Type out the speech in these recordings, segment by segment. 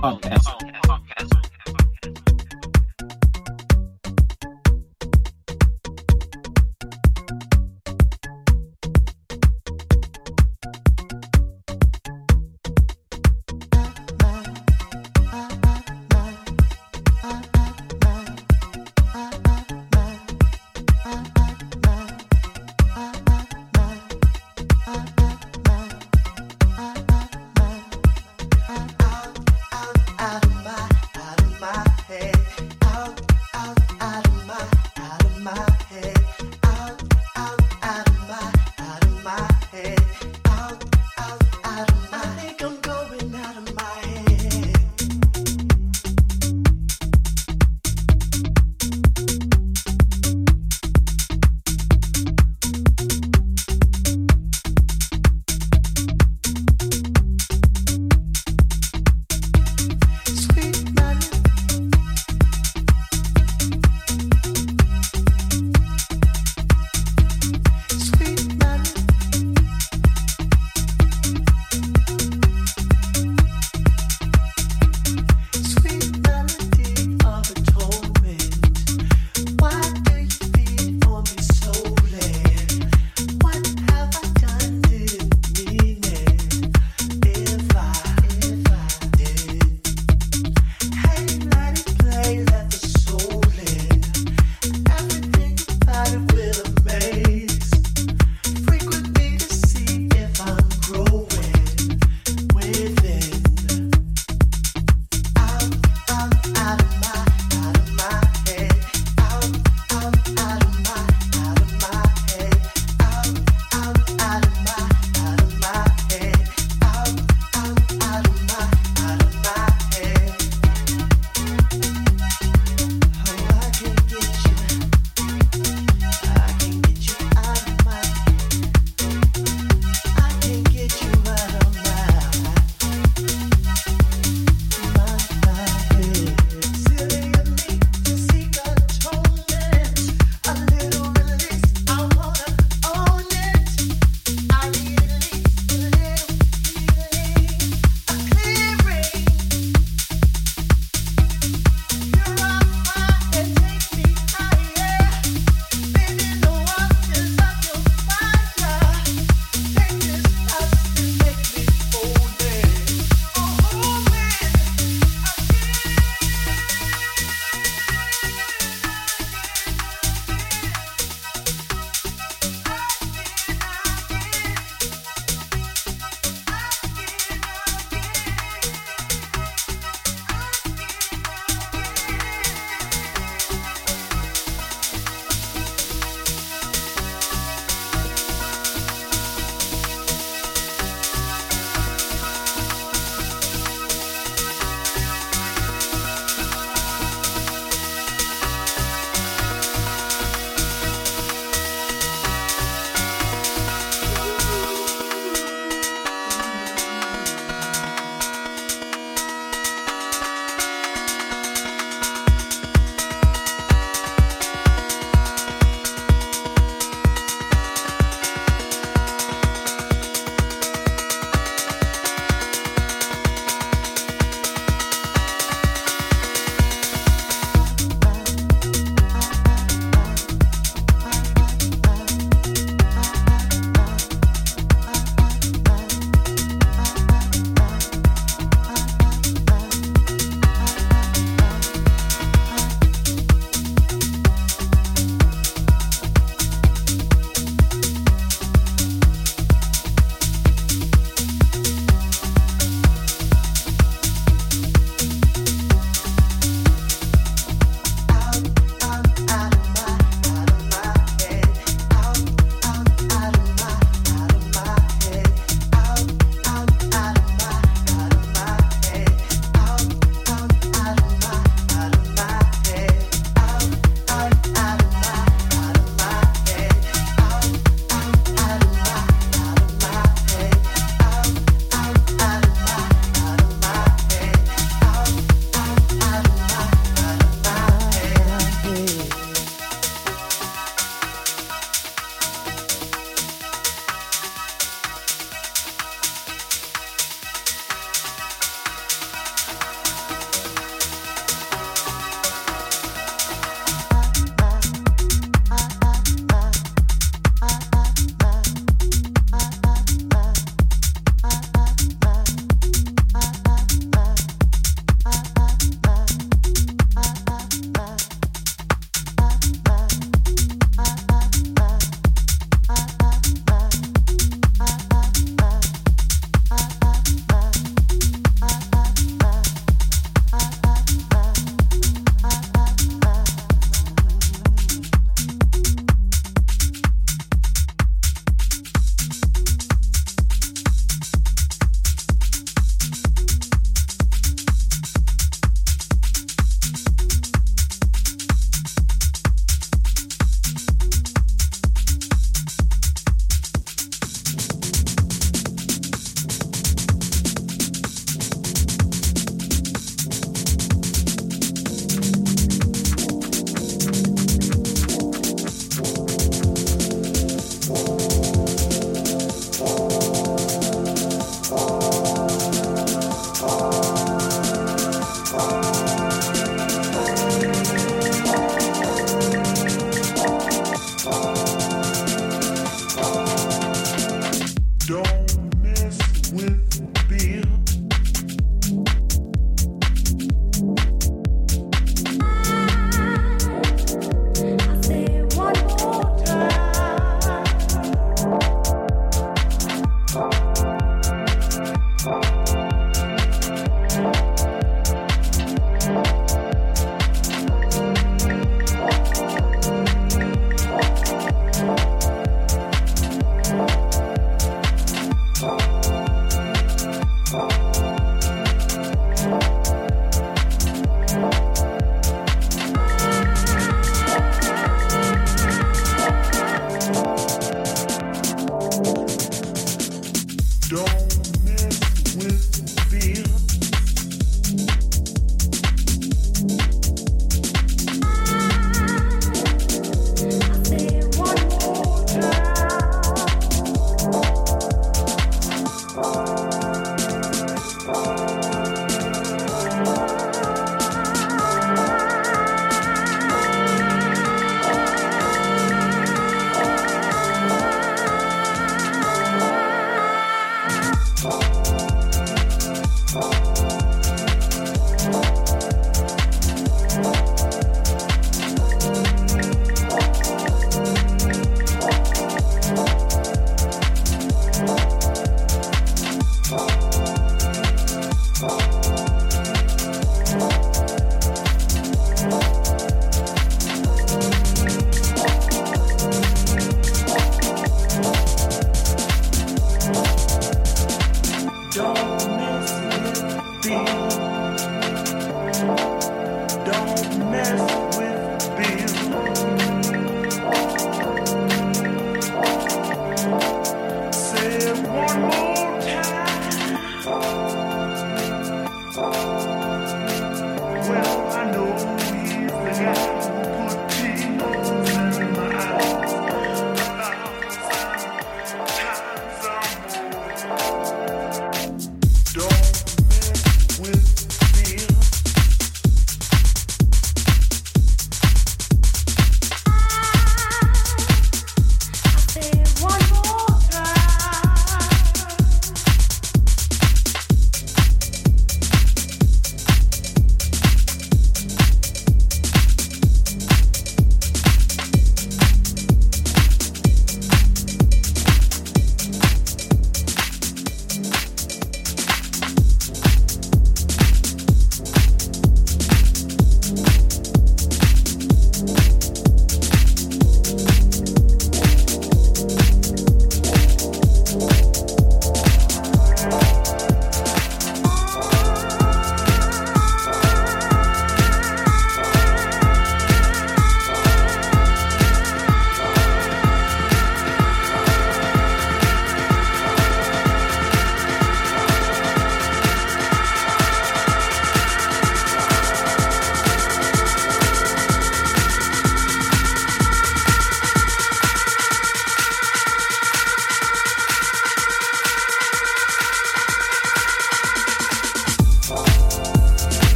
Podcast.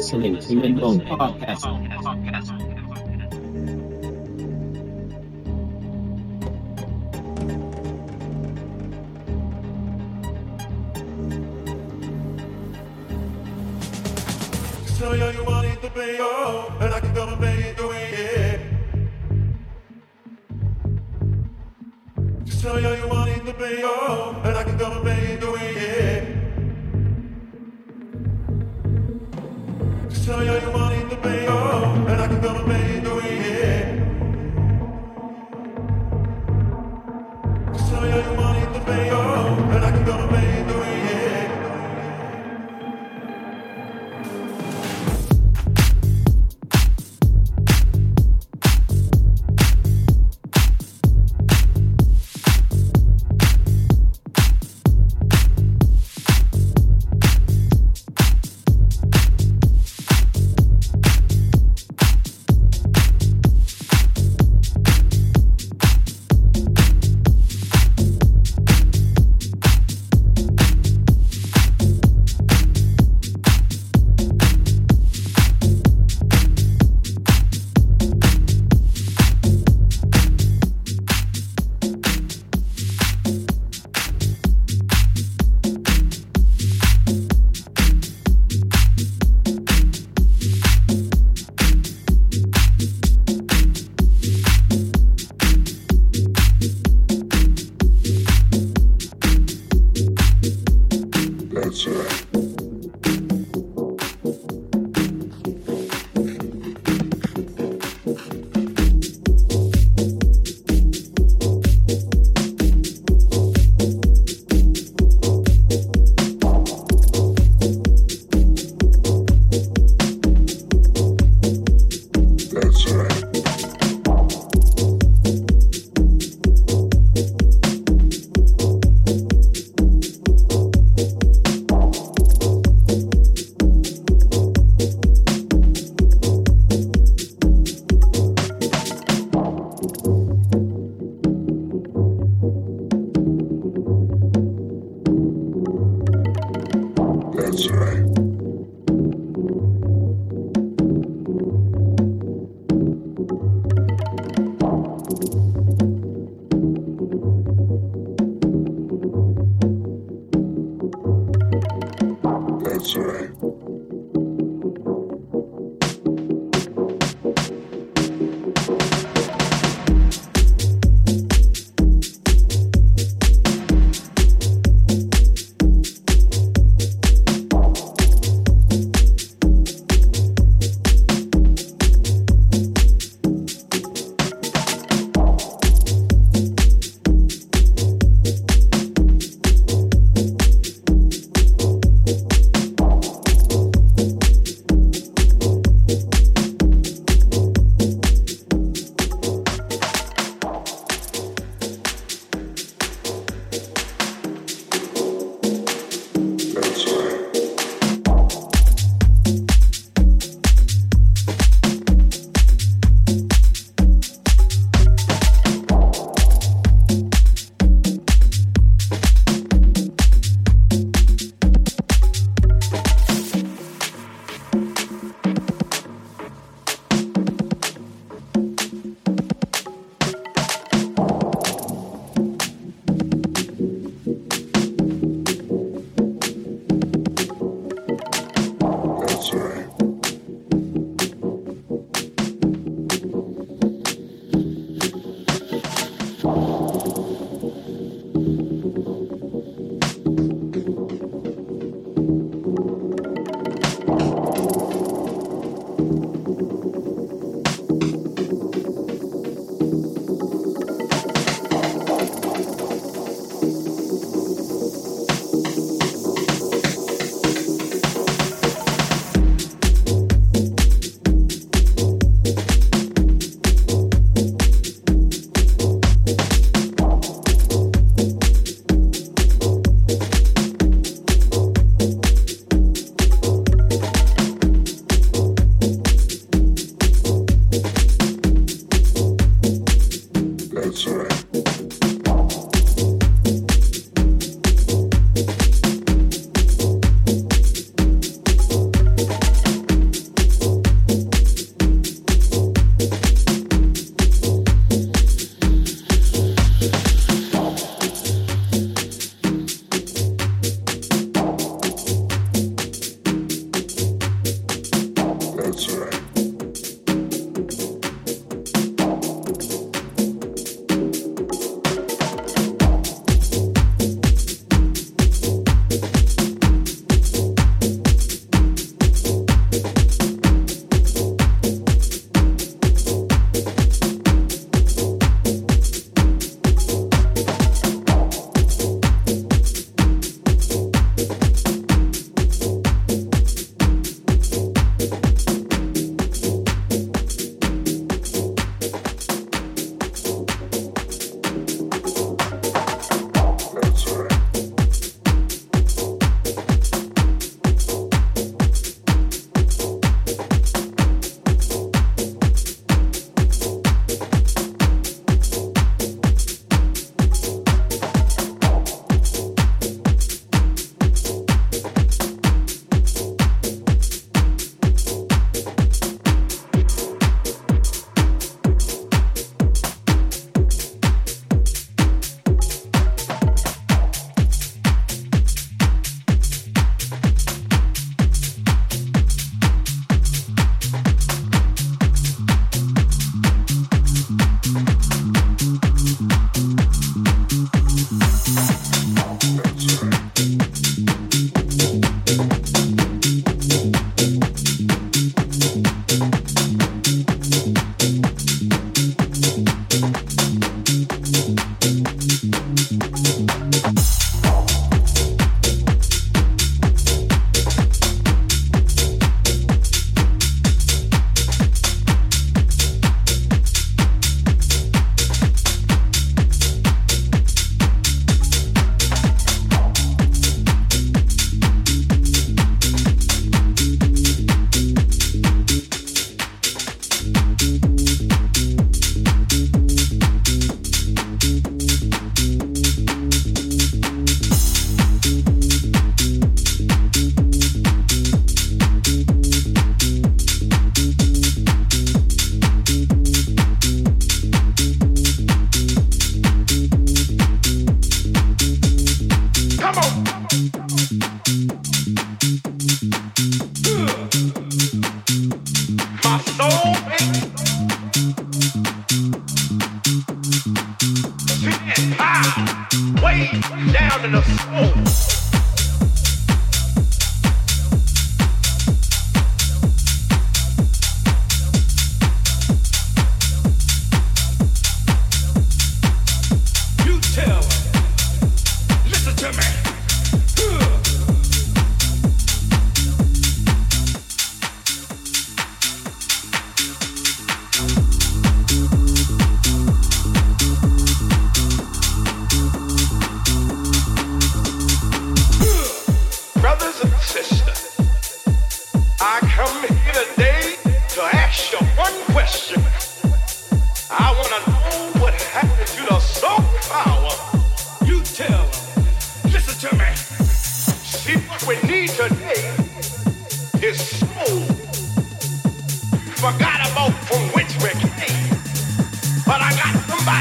listening to Inbound Podcast. So young, you wanted to be your, and I can go and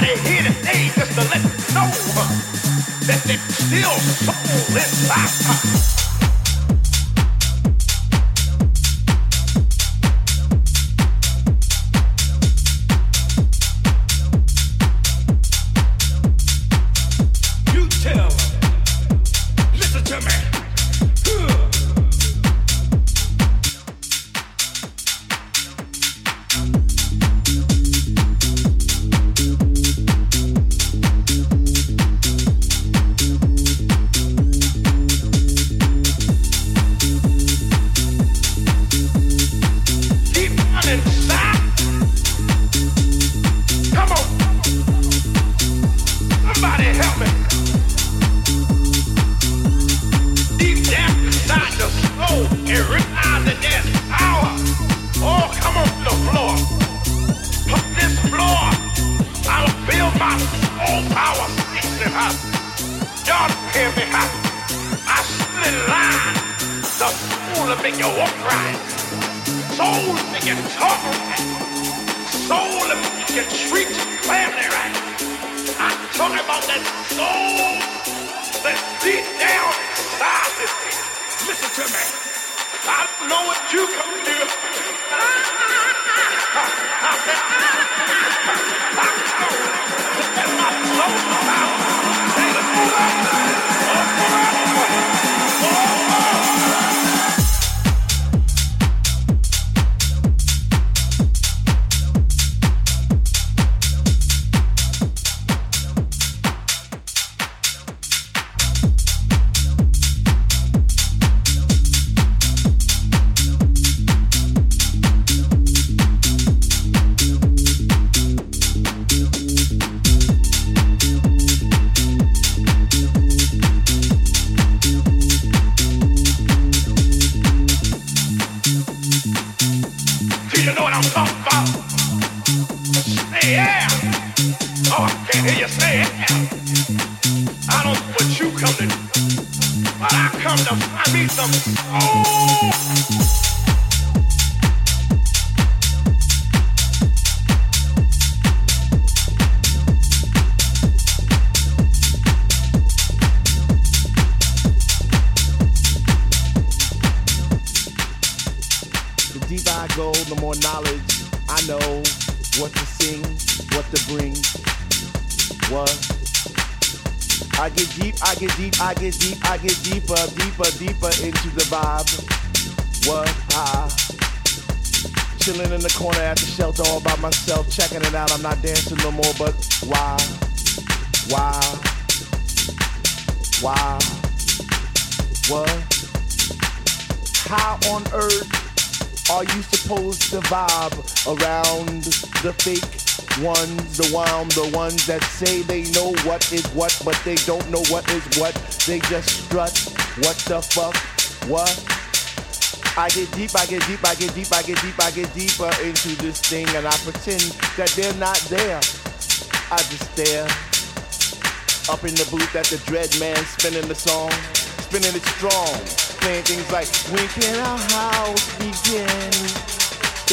somebody here today just to let you know that there's still soul inside. That say they know what is what, but they don't know what is what. They just strut. What the fuck? What? I get deep, I get deep, I get deep, I get deep, I get deeper into this thing, and I pretend that they're not there. I just stare up in the booth at the dread man spinning the song, spinning it strong, playing things like When can our house?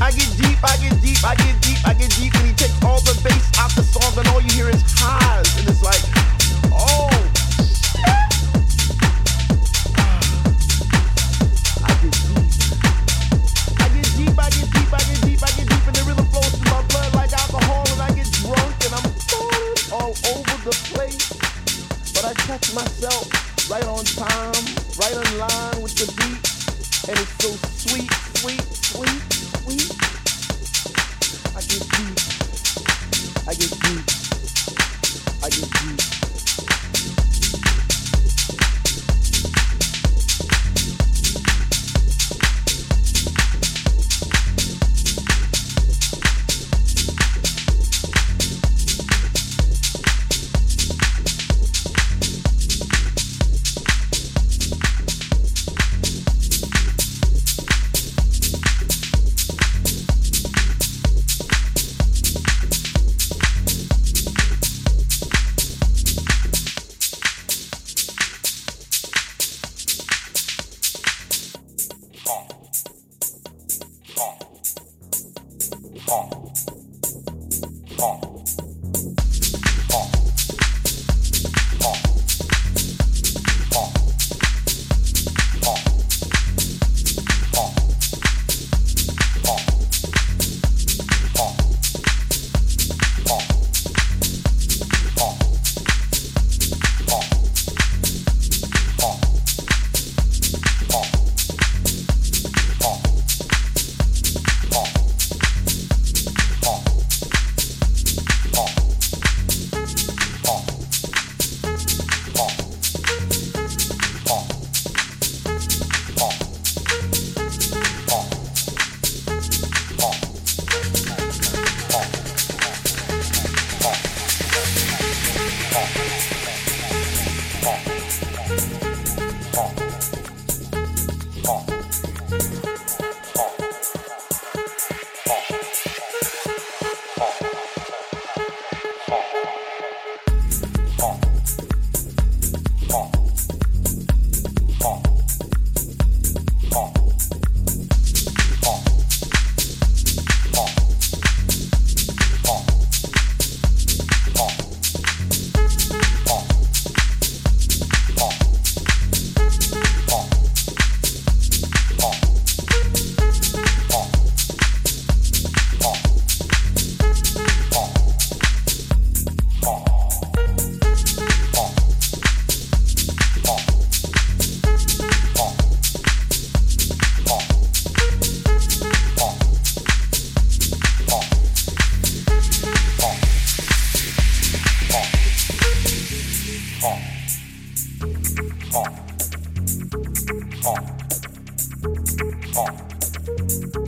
I get deep, I get deep, I get deep, I get deep, and he takes all the bass out the song, and all you hear is highs, and it's like, oh. I get deep. I get deep, I get deep, I get deep, and the rhythm flows through my blood like alcohol, and I get drunk, and I'm falling all over the place. But I catch myself right on time, right in line with the beat, and it's so I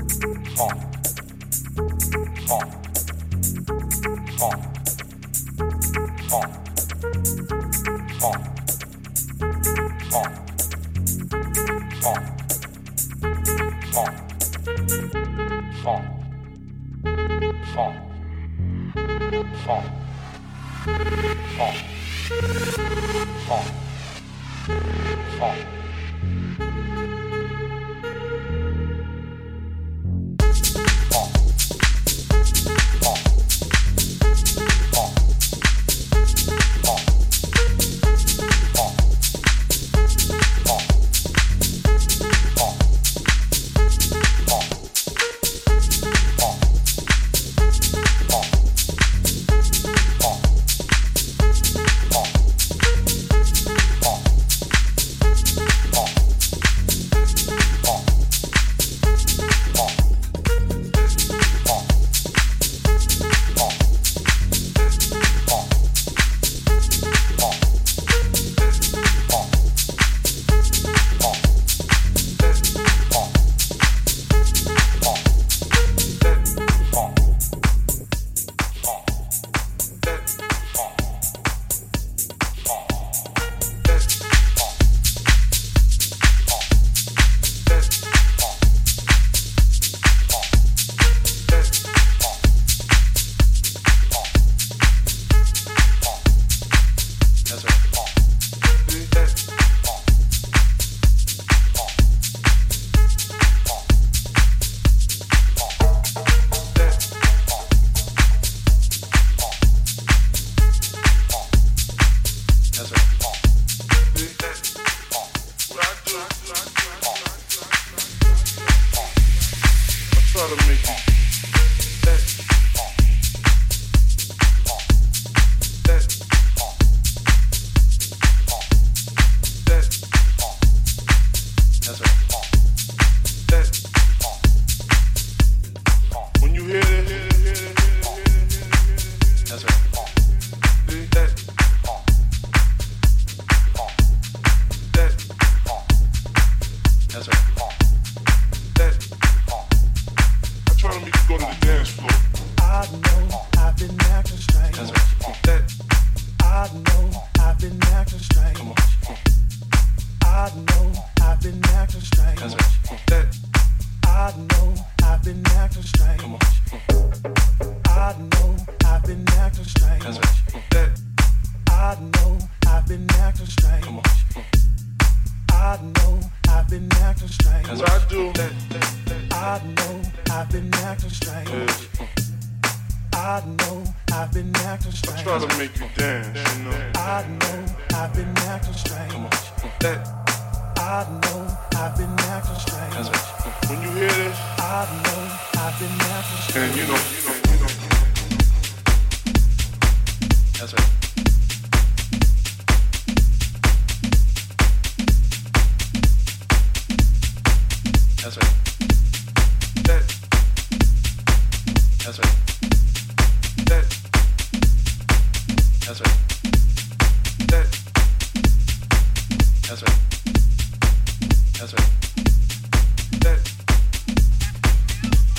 know I've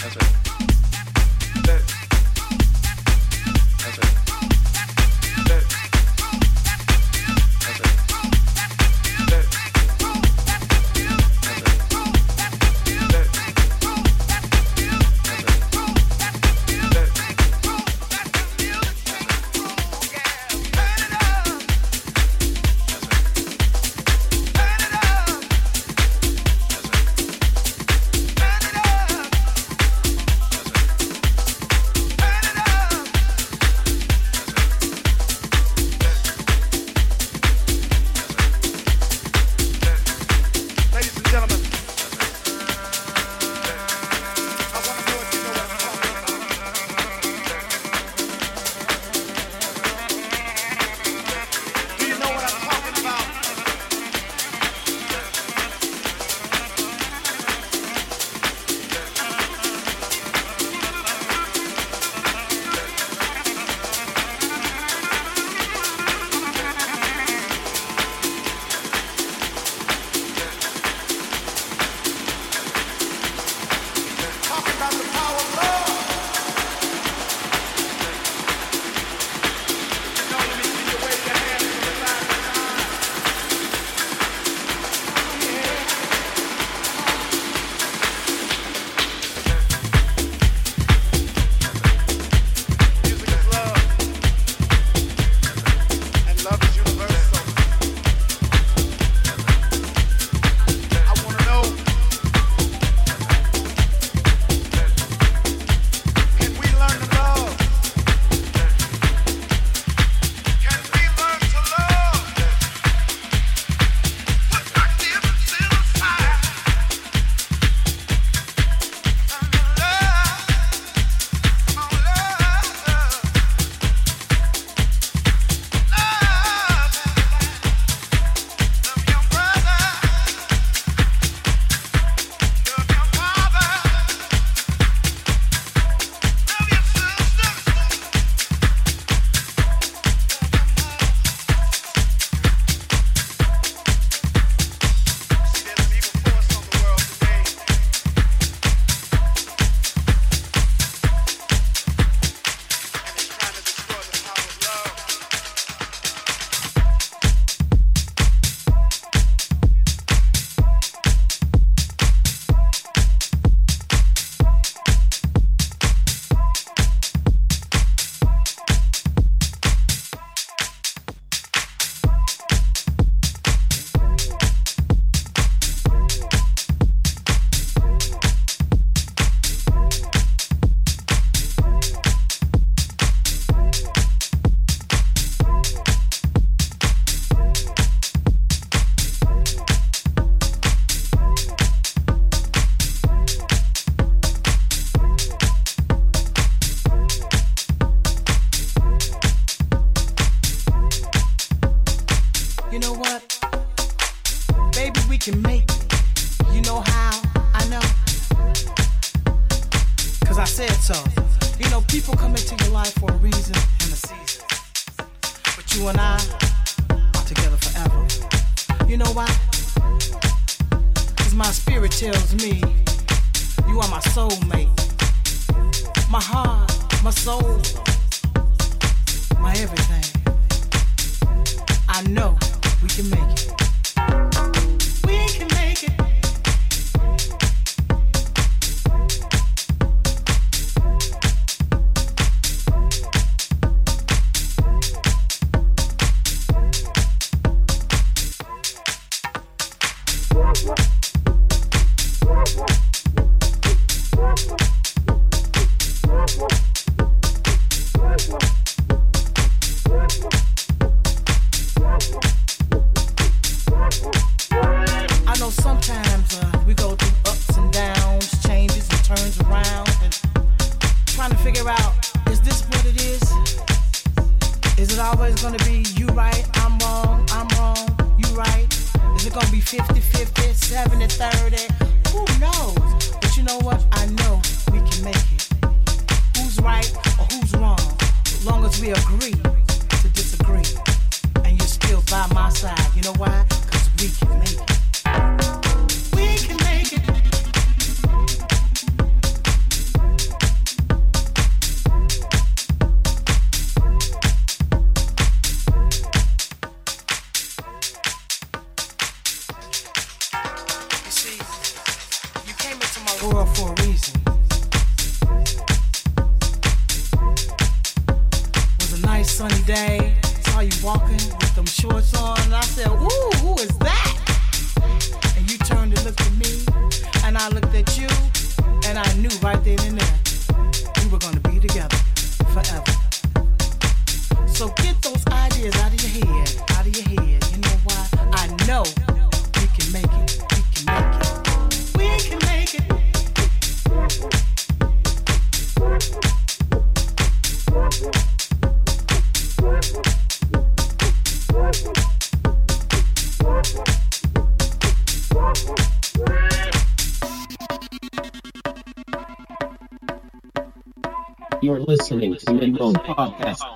That's right. my spirit tells me you are my soulmate, my heart, my soul, my everything. I know we can make it. podcast.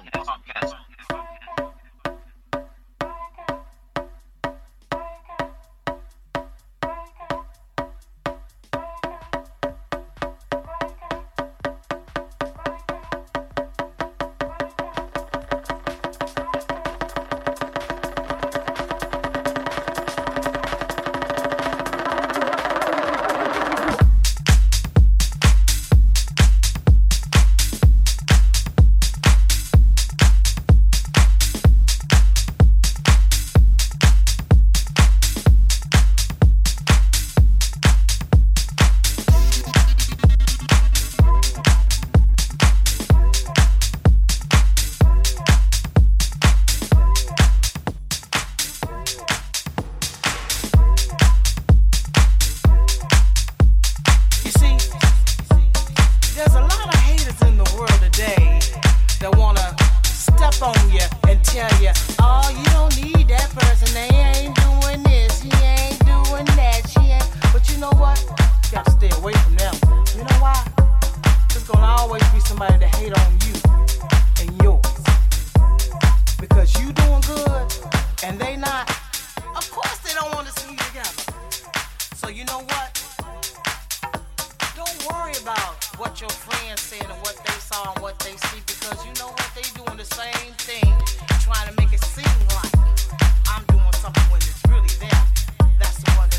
you know what? Don't worry about what your friends said and what they saw and what they see because you know what? They doing the same thing, trying to make it seem like I'm doing something when it's really them. That's the one.